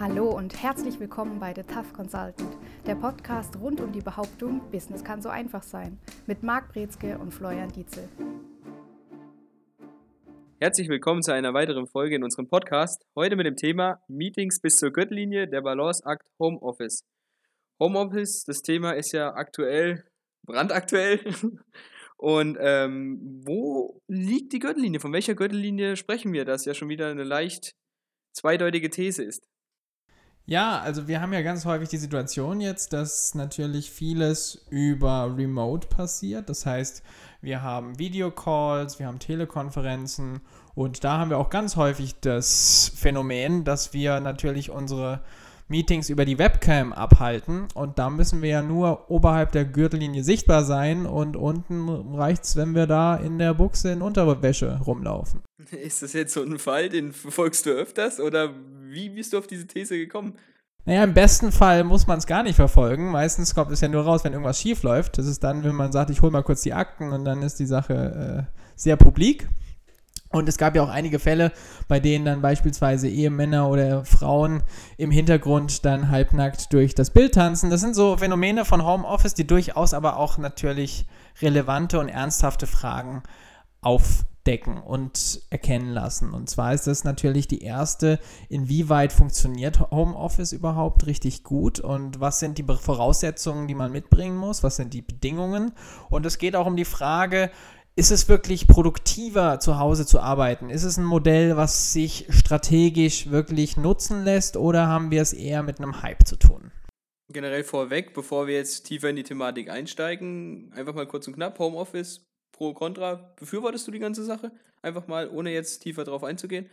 Hallo und herzlich willkommen bei The Tough Consultant, der Podcast rund um die Behauptung, Business kann so einfach sein, mit Marc Brezke und Florian Dietzel. Herzlich willkommen zu einer weiteren Folge in unserem Podcast. Heute mit dem Thema Meetings bis zur Gürtellinie, der Balanceakt Homeoffice. Homeoffice, das Thema ist ja aktuell, brandaktuell. Und ähm, wo liegt die Gürtellinie? Von welcher Gürtellinie sprechen wir? Das ja schon wieder eine leicht zweideutige These ist. Ja, also wir haben ja ganz häufig die Situation jetzt, dass natürlich vieles über Remote passiert. Das heißt, wir haben Videocalls, wir haben Telekonferenzen und da haben wir auch ganz häufig das Phänomen, dass wir natürlich unsere Meetings über die Webcam abhalten und da müssen wir ja nur oberhalb der Gürtellinie sichtbar sein und unten reicht es, wenn wir da in der Buchse in Unterwäsche rumlaufen. Ist das jetzt so ein Fall, den verfolgst du öfters oder wie bist du auf diese These gekommen? Naja, im besten Fall muss man es gar nicht verfolgen. Meistens kommt es ja nur raus, wenn irgendwas schief läuft. Das ist dann, wenn man sagt, ich hole mal kurz die Akten und dann ist die Sache äh, sehr publik. Und es gab ja auch einige Fälle, bei denen dann beispielsweise Ehemänner oder Frauen im Hintergrund dann halbnackt durch das Bild tanzen. Das sind so Phänomene von Homeoffice, die durchaus aber auch natürlich relevante und ernsthafte Fragen aufdecken und erkennen lassen. Und zwar ist das natürlich die erste, inwieweit funktioniert Homeoffice überhaupt richtig gut und was sind die Voraussetzungen, die man mitbringen muss, was sind die Bedingungen. Und es geht auch um die Frage, ist es wirklich produktiver, zu Hause zu arbeiten? Ist es ein Modell, was sich strategisch wirklich nutzen lässt oder haben wir es eher mit einem Hype zu tun? Generell vorweg, bevor wir jetzt tiefer in die Thematik einsteigen, einfach mal kurz und knapp, Homeoffice, Pro, Contra, befürwortest du die ganze Sache? Einfach mal, ohne jetzt tiefer drauf einzugehen.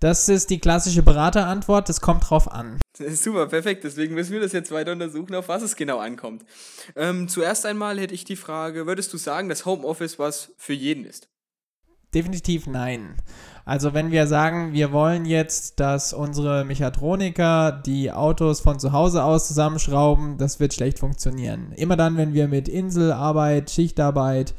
Das ist die klassische Beraterantwort, das kommt drauf an. Super, perfekt. Deswegen müssen wir das jetzt weiter untersuchen, auf was es genau ankommt. Ähm, zuerst einmal hätte ich die Frage, würdest du sagen, dass Homeoffice was für jeden ist? Definitiv nein. Also wenn wir sagen, wir wollen jetzt, dass unsere Mechatroniker die Autos von zu Hause aus zusammenschrauben, das wird schlecht funktionieren. Immer dann, wenn wir mit Inselarbeit, Schichtarbeit,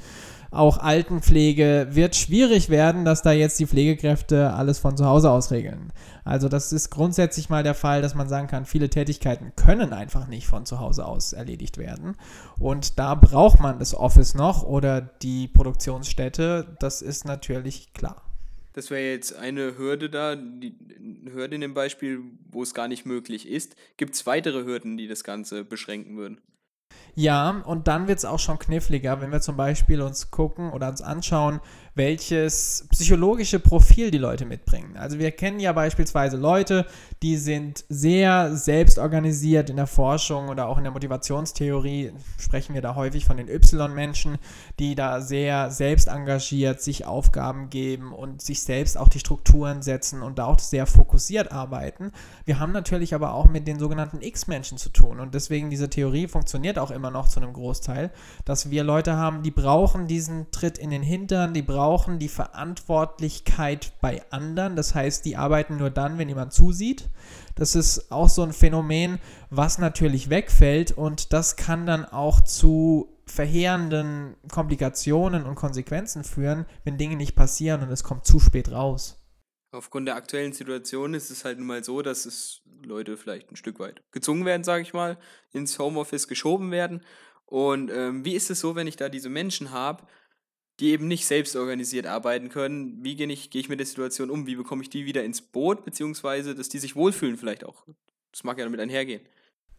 auch Altenpflege wird schwierig werden, dass da jetzt die Pflegekräfte alles von zu Hause aus regeln. Also das ist grundsätzlich mal der Fall, dass man sagen kann, viele Tätigkeiten können einfach nicht von zu Hause aus erledigt werden. Und da braucht man das Office noch oder die Produktionsstätte. Das ist natürlich klar. Das wäre jetzt eine Hürde da, die Hürde in dem Beispiel, wo es gar nicht möglich ist. Gibt es weitere Hürden, die das Ganze beschränken würden? Ja, und dann wird es auch schon kniffliger, wenn wir zum Beispiel uns gucken oder uns anschauen, welches psychologische Profil die Leute mitbringen. Also wir kennen ja beispielsweise Leute, die sind sehr selbstorganisiert in der Forschung oder auch in der Motivationstheorie, sprechen wir da häufig von den Y-Menschen, die da sehr selbst engagiert sich Aufgaben geben und sich selbst auch die Strukturen setzen und da auch sehr fokussiert arbeiten. Wir haben natürlich aber auch mit den sogenannten X-Menschen zu tun und deswegen diese Theorie funktioniert auch immer noch zu einem Großteil, dass wir Leute haben, die brauchen diesen Tritt in den Hintern, die brauchen brauchen die Verantwortlichkeit bei anderen. Das heißt, die arbeiten nur dann, wenn jemand zusieht. Das ist auch so ein Phänomen, was natürlich wegfällt und das kann dann auch zu verheerenden Komplikationen und Konsequenzen führen, wenn Dinge nicht passieren und es kommt zu spät raus. Aufgrund der aktuellen Situation ist es halt nun mal so, dass es Leute vielleicht ein Stück weit gezwungen werden, sage ich mal, ins Homeoffice geschoben werden. Und ähm, wie ist es so, wenn ich da diese Menschen habe, die eben nicht selbst organisiert arbeiten können. Wie gehe ich, gehe ich mit der Situation um? Wie bekomme ich die wieder ins Boot, beziehungsweise dass die sich wohlfühlen vielleicht auch? Das mag ja damit einhergehen.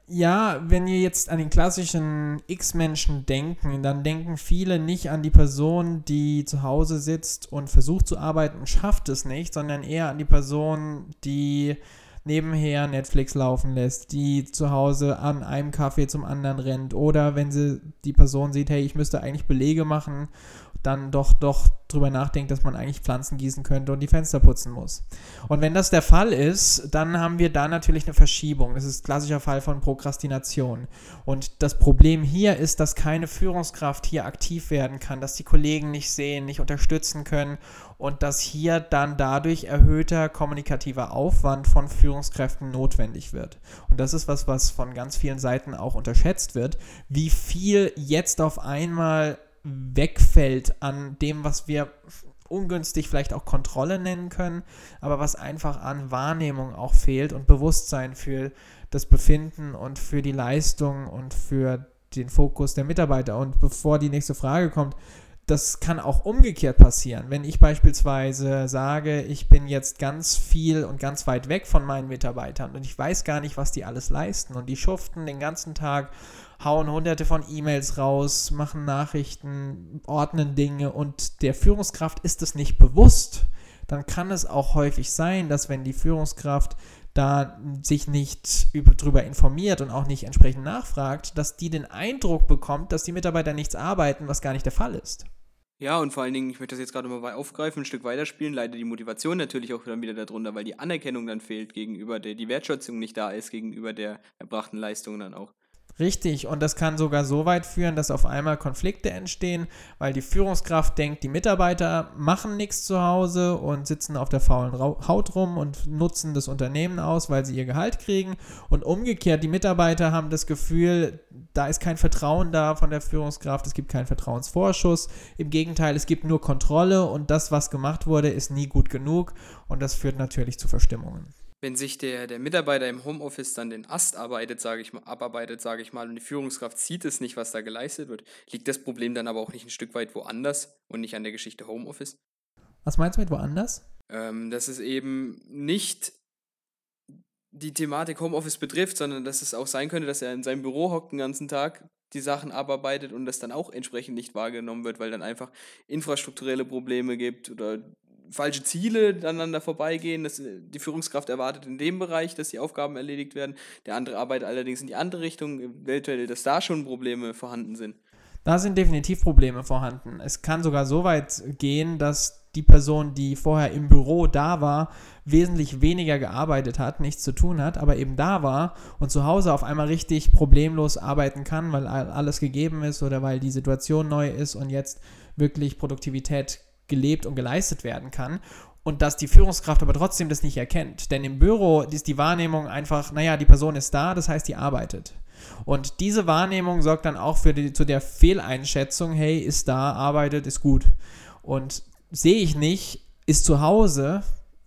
Ja, wenn ihr jetzt an den klassischen X-Menschen denken, dann denken viele nicht an die Person, die zu Hause sitzt und versucht zu arbeiten und schafft es nicht, sondern eher an die Person, die nebenher Netflix laufen lässt, die zu Hause an einem Kaffee zum anderen rennt oder wenn sie die Person sieht, hey, ich müsste eigentlich Belege machen dann doch, doch drüber nachdenkt, dass man eigentlich Pflanzen gießen könnte und die Fenster putzen muss. Und wenn das der Fall ist, dann haben wir da natürlich eine Verschiebung. Das ist ein klassischer Fall von Prokrastination. Und das Problem hier ist, dass keine Führungskraft hier aktiv werden kann, dass die Kollegen nicht sehen, nicht unterstützen können und dass hier dann dadurch erhöhter kommunikativer Aufwand von Führungskräften notwendig wird. Und das ist was, was von ganz vielen Seiten auch unterschätzt wird, wie viel jetzt auf einmal wegfällt an dem, was wir ungünstig vielleicht auch Kontrolle nennen können, aber was einfach an Wahrnehmung auch fehlt und Bewusstsein für das Befinden und für die Leistung und für den Fokus der Mitarbeiter. Und bevor die nächste Frage kommt, das kann auch umgekehrt passieren. Wenn ich beispielsweise sage, ich bin jetzt ganz viel und ganz weit weg von meinen Mitarbeitern und ich weiß gar nicht, was die alles leisten und die schuften den ganzen Tag, hauen hunderte von E-Mails raus, machen Nachrichten, ordnen Dinge und der Führungskraft ist es nicht bewusst, dann kann es auch häufig sein, dass wenn die Führungskraft da sich nicht über, drüber informiert und auch nicht entsprechend nachfragt, dass die den Eindruck bekommt, dass die Mitarbeiter nichts arbeiten, was gar nicht der Fall ist. Ja, und vor allen Dingen, ich möchte das jetzt gerade mal aufgreifen, ein Stück weiterspielen, leider die Motivation natürlich auch dann wieder darunter, weil die Anerkennung dann fehlt gegenüber der, die Wertschätzung nicht da ist gegenüber der erbrachten Leistung dann auch. Richtig, und das kann sogar so weit führen, dass auf einmal Konflikte entstehen, weil die Führungskraft denkt, die Mitarbeiter machen nichts zu Hause und sitzen auf der faulen Haut rum und nutzen das Unternehmen aus, weil sie ihr Gehalt kriegen. Und umgekehrt, die Mitarbeiter haben das Gefühl, da ist kein Vertrauen da von der Führungskraft, es gibt keinen Vertrauensvorschuss. Im Gegenteil, es gibt nur Kontrolle und das, was gemacht wurde, ist nie gut genug und das führt natürlich zu Verstimmungen wenn sich der, der Mitarbeiter im Homeoffice dann den Ast arbeitet, sage ich mal, abarbeitet, sage ich mal, und die Führungskraft sieht es nicht, was da geleistet wird, liegt das Problem dann aber auch nicht ein Stück weit woanders und nicht an der Geschichte Homeoffice? Was meinst du mit woanders? Ähm, dass es eben nicht die Thematik Homeoffice betrifft, sondern dass es auch sein könnte, dass er in seinem Büro hockt den ganzen Tag, die Sachen abarbeitet und das dann auch entsprechend nicht wahrgenommen wird, weil dann einfach infrastrukturelle Probleme gibt oder falsche Ziele aneinander vorbeigehen. Das, die Führungskraft erwartet in dem Bereich, dass die Aufgaben erledigt werden. Der andere arbeitet allerdings in die andere Richtung, eventuell, dass da schon Probleme vorhanden sind. Da sind definitiv Probleme vorhanden. Es kann sogar so weit gehen, dass die Person, die vorher im Büro da war, wesentlich weniger gearbeitet hat, nichts zu tun hat, aber eben da war und zu Hause auf einmal richtig problemlos arbeiten kann, weil alles gegeben ist oder weil die Situation neu ist und jetzt wirklich Produktivität gelebt und geleistet werden kann und dass die Führungskraft aber trotzdem das nicht erkennt. Denn im Büro ist die Wahrnehmung einfach, naja, die Person ist da, das heißt, die arbeitet. Und diese Wahrnehmung sorgt dann auch für die, zu der Fehleinschätzung, hey, ist da, arbeitet, ist gut. Und sehe ich nicht, ist zu Hause,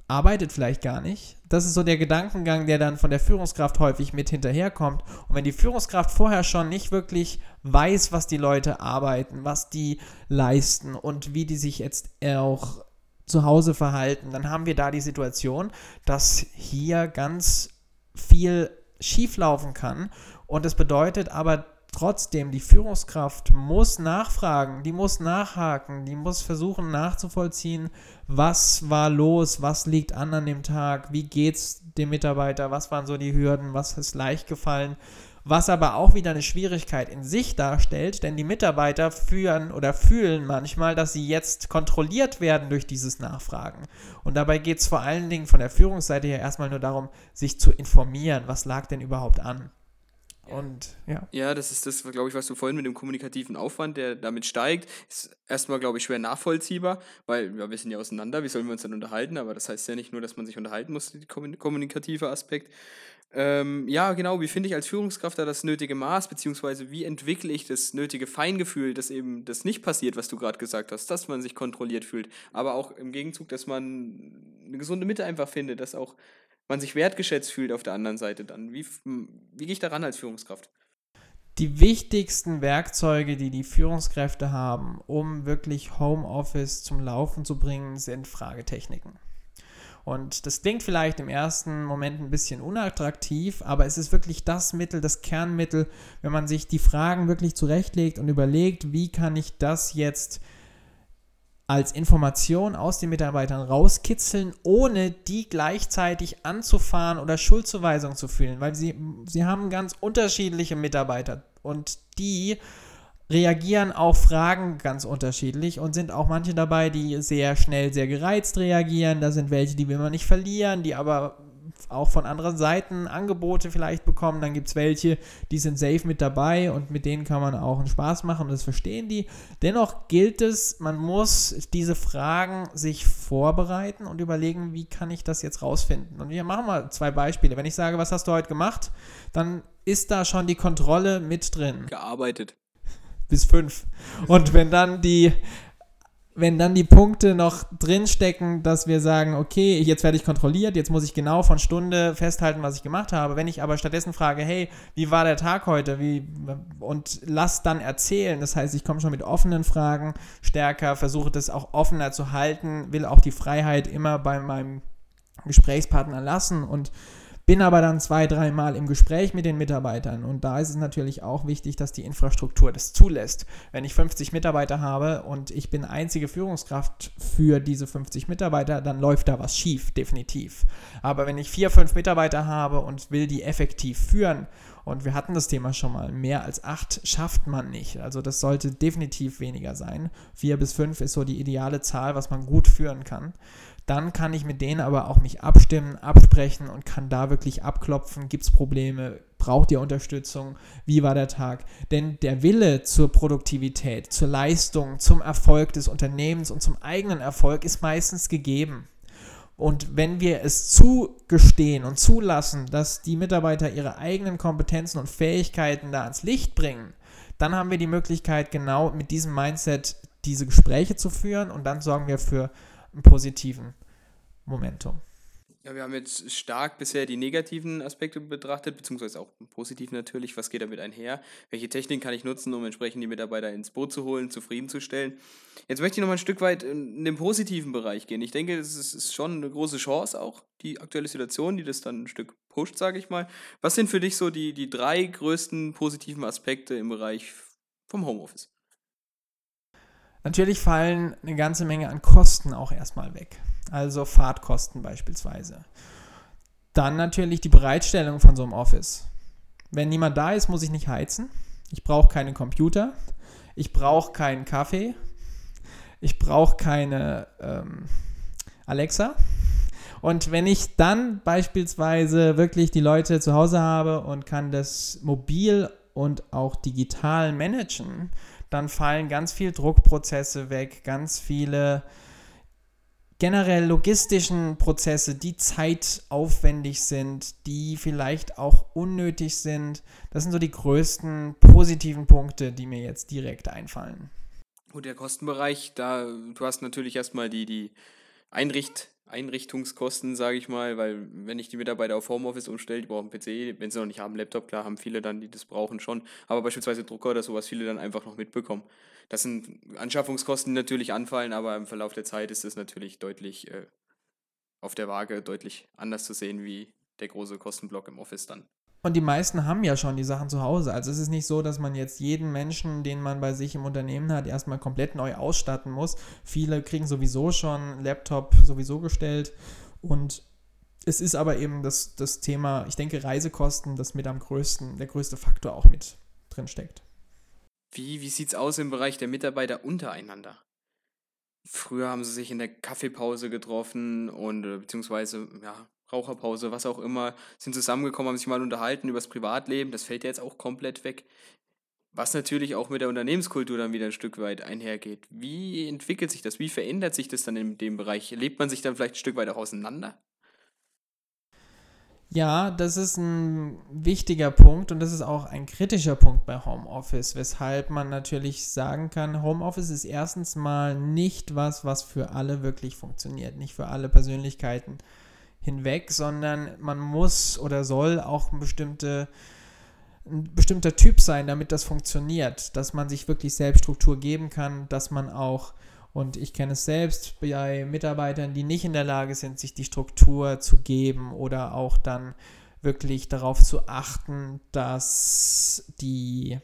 arbeitet vielleicht gar nicht. Das ist so der Gedankengang, der dann von der Führungskraft häufig mit hinterherkommt. Und wenn die Führungskraft vorher schon nicht wirklich weiß, was die Leute arbeiten, was die leisten und wie die sich jetzt auch zu Hause verhalten, dann haben wir da die Situation, dass hier ganz viel schieflaufen kann. Und das bedeutet aber trotzdem, die Führungskraft muss nachfragen, die muss nachhaken, die muss versuchen nachzuvollziehen, was war los, was liegt an an dem Tag, wie geht es dem Mitarbeiter, was waren so die Hürden, was ist leicht gefallen, was aber auch wieder eine Schwierigkeit in sich darstellt, denn die Mitarbeiter führen oder fühlen manchmal, dass sie jetzt kontrolliert werden durch dieses Nachfragen. Und dabei geht es vor allen Dingen von der Führungsseite her erstmal nur darum, sich zu informieren, was lag denn überhaupt an. Und ja. Ja, das ist das, glaube ich, was du vorhin mit dem kommunikativen Aufwand, der damit steigt, ist erstmal, glaube ich, schwer nachvollziehbar, weil ja, wir sind ja auseinander, wie sollen wir uns dann unterhalten? Aber das heißt ja nicht nur, dass man sich unterhalten muss, der kommunikative Aspekt. Ähm, ja, genau, wie finde ich als Führungskraft da das nötige Maß, beziehungsweise wie entwickle ich das nötige Feingefühl, dass eben das nicht passiert, was du gerade gesagt hast, dass man sich kontrolliert fühlt, aber auch im Gegenzug, dass man eine gesunde Mitte einfach findet, dass auch man sich wertgeschätzt fühlt auf der anderen Seite dann. Wie, wie gehe ich daran als Führungskraft? Die wichtigsten Werkzeuge, die die Führungskräfte haben, um wirklich Homeoffice zum Laufen zu bringen, sind Fragetechniken. Und das klingt vielleicht im ersten Moment ein bisschen unattraktiv, aber es ist wirklich das Mittel, das Kernmittel, wenn man sich die Fragen wirklich zurechtlegt und überlegt, wie kann ich das jetzt als Information aus den Mitarbeitern rauskitzeln, ohne die gleichzeitig anzufahren oder Schuldzuweisung zu fühlen, weil sie, sie haben ganz unterschiedliche Mitarbeiter und die reagieren auf Fragen ganz unterschiedlich und sind auch manche dabei, die sehr schnell, sehr gereizt reagieren. Da sind welche, die will man nicht verlieren, die aber auch von anderen Seiten Angebote vielleicht bekommen. Dann gibt es welche, die sind safe mit dabei und mit denen kann man auch einen Spaß machen und das verstehen die. Dennoch gilt es, man muss diese Fragen sich vorbereiten und überlegen, wie kann ich das jetzt rausfinden. Und wir machen mal zwei Beispiele. Wenn ich sage, was hast du heute gemacht, dann ist da schon die Kontrolle mit drin. Gearbeitet. Bis fünf. Und wenn dann die wenn dann die Punkte noch drinstecken, dass wir sagen, okay, jetzt werde ich kontrolliert, jetzt muss ich genau von Stunde festhalten, was ich gemacht habe. Wenn ich aber stattdessen frage, hey, wie war der Tag heute? Wie, und lass dann erzählen. Das heißt, ich komme schon mit offenen Fragen stärker, versuche das auch offener zu halten, will auch die Freiheit immer bei meinem Gesprächspartner lassen und bin aber dann zwei, dreimal im Gespräch mit den Mitarbeitern und da ist es natürlich auch wichtig, dass die Infrastruktur das zulässt. Wenn ich 50 Mitarbeiter habe und ich bin einzige Führungskraft für diese 50 Mitarbeiter, dann läuft da was schief, definitiv. Aber wenn ich vier, fünf Mitarbeiter habe und will die effektiv führen, und wir hatten das Thema schon mal, mehr als acht schafft man nicht. Also das sollte definitiv weniger sein. Vier bis fünf ist so die ideale Zahl, was man gut führen kann dann kann ich mit denen aber auch mich abstimmen, absprechen und kann da wirklich abklopfen, gibt es Probleme, braucht ihr Unterstützung, wie war der Tag. Denn der Wille zur Produktivität, zur Leistung, zum Erfolg des Unternehmens und zum eigenen Erfolg ist meistens gegeben. Und wenn wir es zugestehen und zulassen, dass die Mitarbeiter ihre eigenen Kompetenzen und Fähigkeiten da ans Licht bringen, dann haben wir die Möglichkeit, genau mit diesem Mindset diese Gespräche zu führen und dann sorgen wir für einen positiven Momentum. Ja, wir haben jetzt stark bisher die negativen Aspekte betrachtet, beziehungsweise auch positiv natürlich. Was geht damit einher? Welche Technik kann ich nutzen, um entsprechend die Mitarbeiter ins Boot zu holen, zufriedenzustellen? Jetzt möchte ich noch mal ein Stück weit in den positiven Bereich gehen. Ich denke, das ist schon eine große Chance auch, die aktuelle Situation, die das dann ein Stück pusht, sage ich mal. Was sind für dich so die, die drei größten positiven Aspekte im Bereich vom Homeoffice? Natürlich fallen eine ganze Menge an Kosten auch erstmal weg. Also Fahrtkosten beispielsweise. Dann natürlich die Bereitstellung von so einem Office. Wenn niemand da ist, muss ich nicht heizen. Ich brauche keine Computer. Ich brauche keinen Kaffee. Ich brauche keine ähm, Alexa. Und wenn ich dann beispielsweise wirklich die Leute zu Hause habe und kann das mobil und auch digital managen, dann fallen ganz viele Druckprozesse weg, ganz viele generell logistischen Prozesse, die zeitaufwendig sind, die vielleicht auch unnötig sind. Das sind so die größten positiven Punkte, die mir jetzt direkt einfallen. Und der Kostenbereich, da du hast natürlich erstmal die, die Einricht, Einrichtungskosten, sage ich mal, weil wenn ich die Mitarbeiter auf Homeoffice umstelle, die brauchen PC, wenn sie noch nicht haben, Laptop, klar haben viele dann, die das brauchen schon, aber beispielsweise Drucker oder sowas, viele dann einfach noch mitbekommen. Das sind Anschaffungskosten, die natürlich anfallen, aber im Verlauf der Zeit ist es natürlich deutlich äh, auf der Waage deutlich anders zu sehen wie der große Kostenblock im Office dann. Und die meisten haben ja schon die Sachen zu Hause. Also es ist nicht so, dass man jetzt jeden Menschen, den man bei sich im Unternehmen hat, erstmal komplett neu ausstatten muss. Viele kriegen sowieso schon Laptop sowieso gestellt. Und es ist aber eben das, das Thema, ich denke, Reisekosten, das mit am größten, der größte Faktor auch mit drin steckt. Wie, wie sieht es aus im Bereich der Mitarbeiter untereinander? Früher haben sie sich in der Kaffeepause getroffen und äh, beziehungsweise ja, Raucherpause, was auch immer, sind zusammengekommen, haben sich mal unterhalten über das Privatleben. Das fällt jetzt auch komplett weg. Was natürlich auch mit der Unternehmenskultur dann wieder ein Stück weit einhergeht. Wie entwickelt sich das? Wie verändert sich das dann in dem Bereich? Lebt man sich dann vielleicht ein Stück weit auch auseinander? Ja, das ist ein wichtiger Punkt und das ist auch ein kritischer Punkt bei Homeoffice, weshalb man natürlich sagen kann, Homeoffice ist erstens mal nicht was, was für alle wirklich funktioniert, nicht für alle Persönlichkeiten hinweg, sondern man muss oder soll auch ein, bestimmte, ein bestimmter Typ sein, damit das funktioniert, dass man sich wirklich selbst Struktur geben kann, dass man auch, und ich kenne es selbst bei Mitarbeitern, die nicht in der Lage sind, sich die Struktur zu geben oder auch dann wirklich darauf zu achten, dass die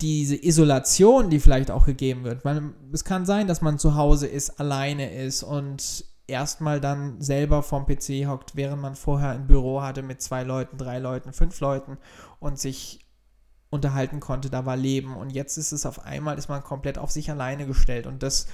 diese Isolation, die vielleicht auch gegeben wird, weil es kann sein, dass man zu Hause ist, alleine ist und erstmal dann selber vom PC hockt, während man vorher ein Büro hatte mit zwei Leuten, drei Leuten, fünf Leuten und sich unterhalten konnte, da war Leben. Und jetzt ist es auf einmal, ist man komplett auf sich alleine gestellt. Und das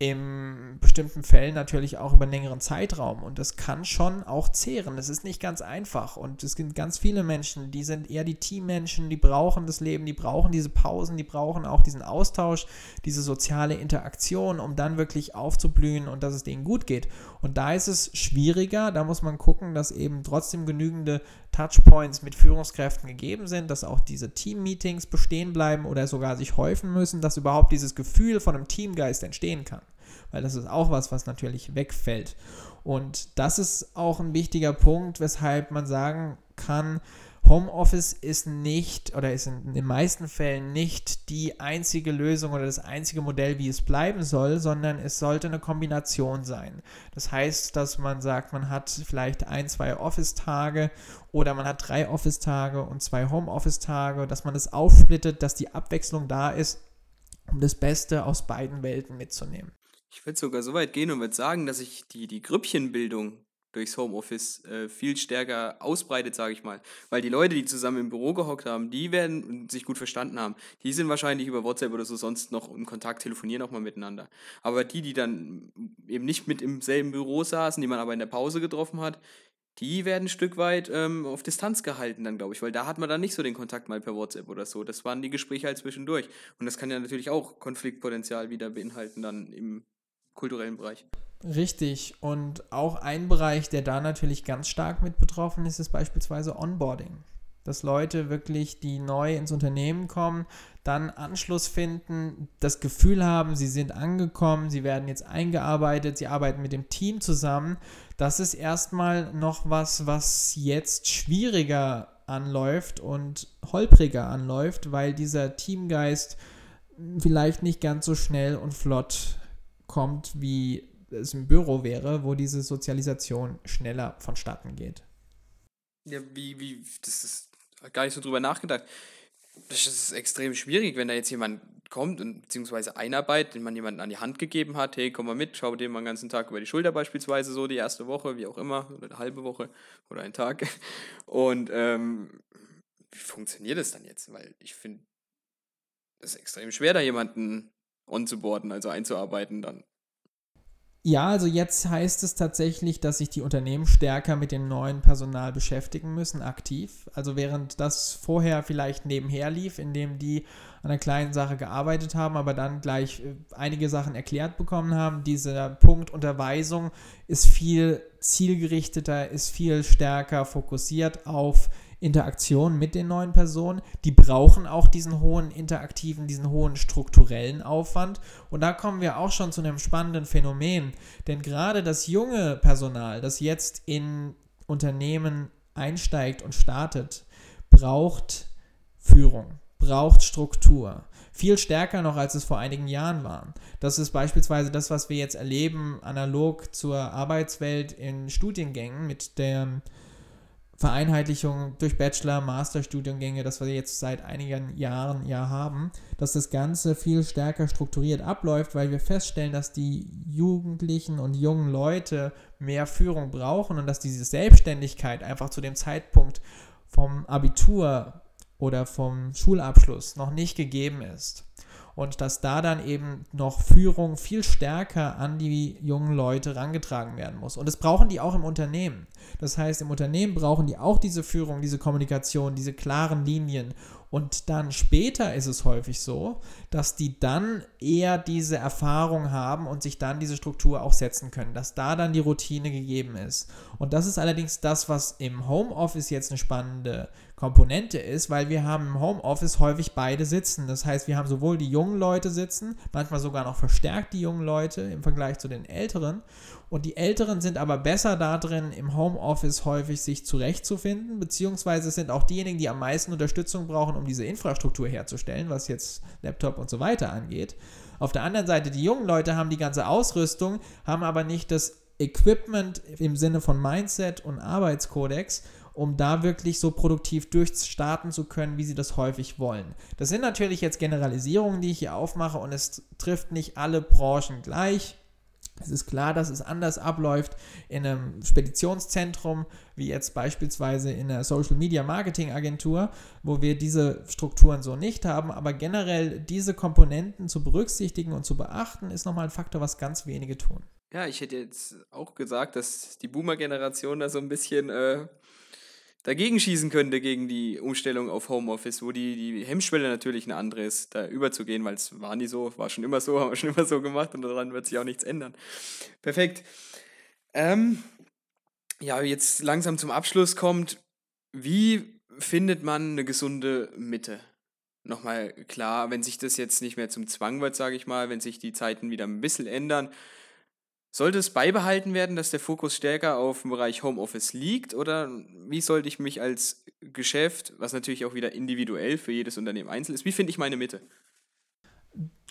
in bestimmten Fällen natürlich auch über einen längeren Zeitraum. Und das kann schon auch zehren. Das ist nicht ganz einfach. Und es gibt ganz viele Menschen, die sind eher die Teammenschen, die brauchen das Leben, die brauchen diese Pausen, die brauchen auch diesen Austausch, diese soziale Interaktion, um dann wirklich aufzublühen und dass es denen gut geht. Und da ist es schwieriger. Da muss man gucken, dass eben trotzdem genügende Touchpoints mit Führungskräften gegeben sind, dass auch diese Team-Meetings bestehen bleiben oder sogar sich häufen müssen, dass überhaupt dieses Gefühl von einem Teamgeist entstehen kann. Weil das ist auch was, was natürlich wegfällt. Und das ist auch ein wichtiger Punkt, weshalb man sagen kann, Homeoffice ist nicht oder ist in den meisten Fällen nicht die einzige Lösung oder das einzige Modell, wie es bleiben soll, sondern es sollte eine Kombination sein. Das heißt, dass man sagt, man hat vielleicht ein, zwei Office-Tage oder man hat drei Office-Tage und zwei Homeoffice-Tage, dass man es aufsplittet, dass die Abwechslung da ist, um das Beste aus beiden Welten mitzunehmen. Ich würde sogar so weit gehen und würde sagen, dass ich die, die Grüppchenbildung durchs Homeoffice äh, viel stärker ausbreitet, sage ich mal. Weil die Leute, die zusammen im Büro gehockt haben, die werden sich gut verstanden haben. Die sind wahrscheinlich über WhatsApp oder so sonst noch im Kontakt, telefonieren auch mal miteinander. Aber die, die dann eben nicht mit im selben Büro saßen, die man aber in der Pause getroffen hat, die werden ein Stück weit ähm, auf Distanz gehalten dann, glaube ich, weil da hat man dann nicht so den Kontakt mal per WhatsApp oder so. Das waren die Gespräche halt zwischendurch. Und das kann ja natürlich auch Konfliktpotenzial wieder beinhalten dann im kulturellen Bereich. Richtig. Und auch ein Bereich, der da natürlich ganz stark mit betroffen ist, ist beispielsweise Onboarding. Dass Leute wirklich, die neu ins Unternehmen kommen, dann Anschluss finden, das Gefühl haben, sie sind angekommen, sie werden jetzt eingearbeitet, sie arbeiten mit dem Team zusammen. Das ist erstmal noch was, was jetzt schwieriger anläuft und holpriger anläuft, weil dieser Teamgeist vielleicht nicht ganz so schnell und flott kommt, wie es im Büro wäre, wo diese Sozialisation schneller vonstatten geht. Ja, wie, wie, das ist gar nicht so drüber nachgedacht. Das ist extrem schwierig, wenn da jetzt jemand kommt und beziehungsweise einarbeitet, den man jemanden an die Hand gegeben hat, hey, komm mal mit, schau dir mal den ganzen Tag über die Schulter beispielsweise so, die erste Woche, wie auch immer, oder eine halbe Woche oder einen Tag. Und ähm, wie funktioniert das dann jetzt? Weil ich finde, es ist extrem schwer, da jemanden onzuboarden, also einzuarbeiten dann. Ja, also jetzt heißt es tatsächlich, dass sich die Unternehmen stärker mit dem neuen Personal beschäftigen müssen, aktiv. Also während das vorher vielleicht nebenher lief, indem die an einer kleinen Sache gearbeitet haben, aber dann gleich äh, einige Sachen erklärt bekommen haben, dieser Punkt Unterweisung ist viel zielgerichteter, ist viel stärker fokussiert auf Interaktion mit den neuen Personen. Die brauchen auch diesen hohen interaktiven, diesen hohen strukturellen Aufwand. Und da kommen wir auch schon zu einem spannenden Phänomen. Denn gerade das junge Personal, das jetzt in Unternehmen einsteigt und startet, braucht Führung, braucht Struktur. Viel stärker noch, als es vor einigen Jahren war. Das ist beispielsweise das, was wir jetzt erleben, analog zur Arbeitswelt in Studiengängen mit der Vereinheitlichung durch Bachelor-, Masterstudiengänge, das wir jetzt seit einigen Jahren ja haben, dass das Ganze viel stärker strukturiert abläuft, weil wir feststellen, dass die Jugendlichen und jungen Leute mehr Führung brauchen und dass diese Selbstständigkeit einfach zu dem Zeitpunkt vom Abitur oder vom Schulabschluss noch nicht gegeben ist und dass da dann eben noch Führung viel stärker an die jungen Leute rangetragen werden muss. Und das brauchen die auch im Unternehmen. Das heißt, im Unternehmen brauchen die auch diese Führung, diese Kommunikation, diese klaren Linien. Und dann später ist es häufig so, dass die dann eher diese Erfahrung haben und sich dann diese Struktur auch setzen können, dass da dann die Routine gegeben ist. Und das ist allerdings das, was im Homeoffice jetzt eine spannende Komponente ist, weil wir haben im Homeoffice häufig beide sitzen. Das heißt, wir haben sowohl die jungen Leute sitzen, manchmal sogar noch verstärkt die jungen Leute im Vergleich zu den älteren. Und die Älteren sind aber besser da drin, im Homeoffice häufig sich zurechtzufinden, beziehungsweise sind auch diejenigen, die am meisten Unterstützung brauchen, um diese Infrastruktur herzustellen, was jetzt Laptop und so weiter angeht. Auf der anderen Seite, die jungen Leute haben die ganze Ausrüstung, haben aber nicht das Equipment im Sinne von Mindset und Arbeitskodex um da wirklich so produktiv durchstarten zu können, wie sie das häufig wollen. Das sind natürlich jetzt Generalisierungen, die ich hier aufmache und es trifft nicht alle Branchen gleich. Es ist klar, dass es anders abläuft in einem Speditionszentrum, wie jetzt beispielsweise in einer Social Media Marketing Agentur, wo wir diese Strukturen so nicht haben. Aber generell diese Komponenten zu berücksichtigen und zu beachten, ist nochmal ein Faktor, was ganz wenige tun. Ja, ich hätte jetzt auch gesagt, dass die Boomer-Generation da so ein bisschen äh, dagegen schießen könnte gegen die Umstellung auf Homeoffice, wo die, die Hemmschwelle natürlich eine andere ist, da überzugehen, weil es war nie so, war schon immer so, haben wir schon immer so gemacht und daran wird sich auch nichts ändern. Perfekt. Ähm, ja, jetzt langsam zum Abschluss kommt, wie findet man eine gesunde Mitte? Nochmal klar, wenn sich das jetzt nicht mehr zum Zwang wird, sage ich mal, wenn sich die Zeiten wieder ein bisschen ändern, sollte es beibehalten werden, dass der Fokus stärker auf dem Bereich Homeoffice liegt? Oder wie sollte ich mich als Geschäft, was natürlich auch wieder individuell für jedes Unternehmen einzeln ist, wie finde ich meine Mitte?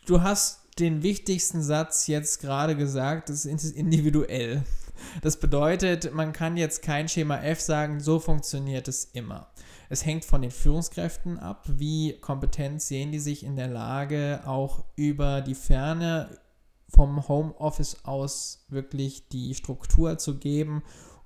Du hast den wichtigsten Satz jetzt gerade gesagt, das ist individuell. Das bedeutet, man kann jetzt kein Schema F sagen, so funktioniert es immer. Es hängt von den Führungskräften ab, wie kompetent sehen die sich in der Lage, auch über die Ferne vom Homeoffice aus wirklich die Struktur zu geben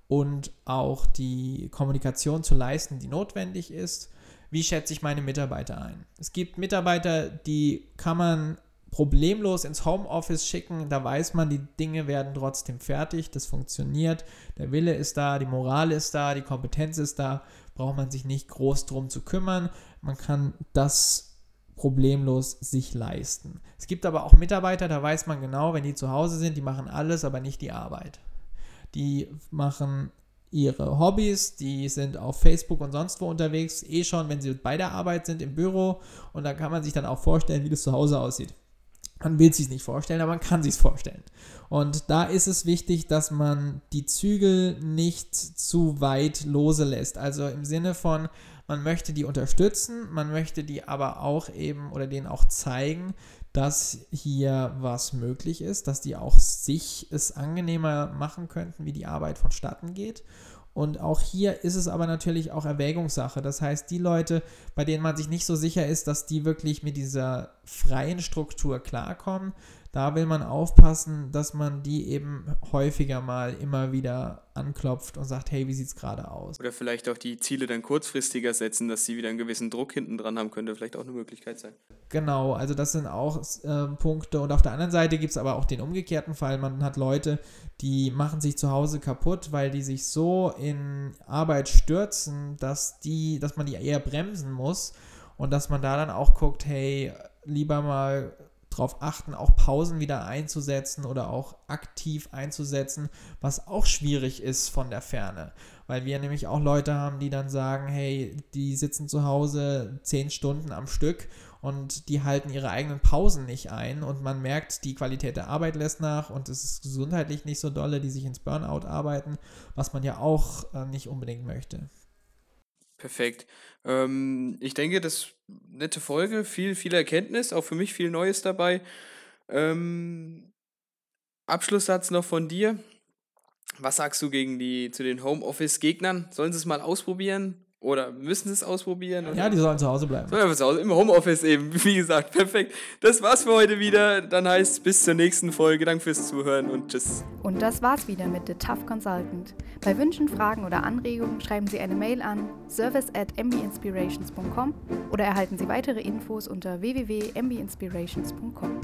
und auch die Kommunikation zu leisten, die notwendig ist. Wie schätze ich meine Mitarbeiter ein? Es gibt Mitarbeiter, die kann man problemlos ins Homeoffice schicken. Da weiß man, die Dinge werden trotzdem fertig, das funktioniert, der Wille ist da, die Moral ist da, die Kompetenz ist da, braucht man sich nicht groß drum zu kümmern. Man kann das problemlos sich leisten. Es gibt aber auch Mitarbeiter, da weiß man genau, wenn die zu Hause sind, die machen alles, aber nicht die Arbeit. Die machen ihre Hobbys, die sind auf Facebook und sonst wo unterwegs, eh schon, wenn sie bei der Arbeit sind im Büro und da kann man sich dann auch vorstellen, wie das zu Hause aussieht. Man will es sich nicht vorstellen, aber man kann sich vorstellen. Und da ist es wichtig, dass man die Zügel nicht zu weit lose lässt. Also im Sinne von, man möchte die unterstützen, man möchte die aber auch eben oder denen auch zeigen, dass hier was möglich ist, dass die auch sich es angenehmer machen könnten, wie die Arbeit vonstatten geht. Und auch hier ist es aber natürlich auch Erwägungssache. Das heißt, die Leute, bei denen man sich nicht so sicher ist, dass die wirklich mit dieser freien Struktur klarkommen, da will man aufpassen, dass man die eben häufiger mal immer wieder anklopft und sagt, hey, wie sieht es gerade aus? Oder vielleicht auch die Ziele dann kurzfristiger setzen, dass sie wieder einen gewissen Druck hinten dran haben, könnte vielleicht auch eine Möglichkeit sein. Genau, also das sind auch äh, Punkte. Und auf der anderen Seite gibt es aber auch den umgekehrten Fall. Man hat Leute, die machen sich zu Hause kaputt, weil die sich so in Arbeit stürzen, dass die, dass man die eher bremsen muss und dass man da dann auch guckt, hey, lieber mal darauf achten, auch Pausen wieder einzusetzen oder auch aktiv einzusetzen, was auch schwierig ist von der Ferne. Weil wir nämlich auch Leute haben, die dann sagen, hey, die sitzen zu Hause zehn Stunden am Stück und die halten ihre eigenen Pausen nicht ein und man merkt, die Qualität der Arbeit lässt nach und es ist gesundheitlich nicht so dolle, die sich ins Burnout arbeiten, was man ja auch äh, nicht unbedingt möchte. Perfekt. Ähm, ich denke, das nette Folge, viel, viel Erkenntnis, auch für mich viel Neues dabei. Ähm, Abschlusssatz noch von dir. Was sagst du gegen die zu den Homeoffice-Gegnern? Sollen sie es mal ausprobieren? Oder müssen sie es ausprobieren? Ja, die sollen zu Hause bleiben. Sollen zu Hause, im Homeoffice eben, wie gesagt, perfekt. Das war's für heute wieder. Dann heißt es bis zur nächsten Folge. Danke fürs Zuhören und tschüss. Und das war's wieder mit The Tough Consultant. Bei Wünschen, Fragen oder Anregungen schreiben Sie eine Mail an service at mbinspirations.com oder erhalten Sie weitere Infos unter www.mbinspirations.com.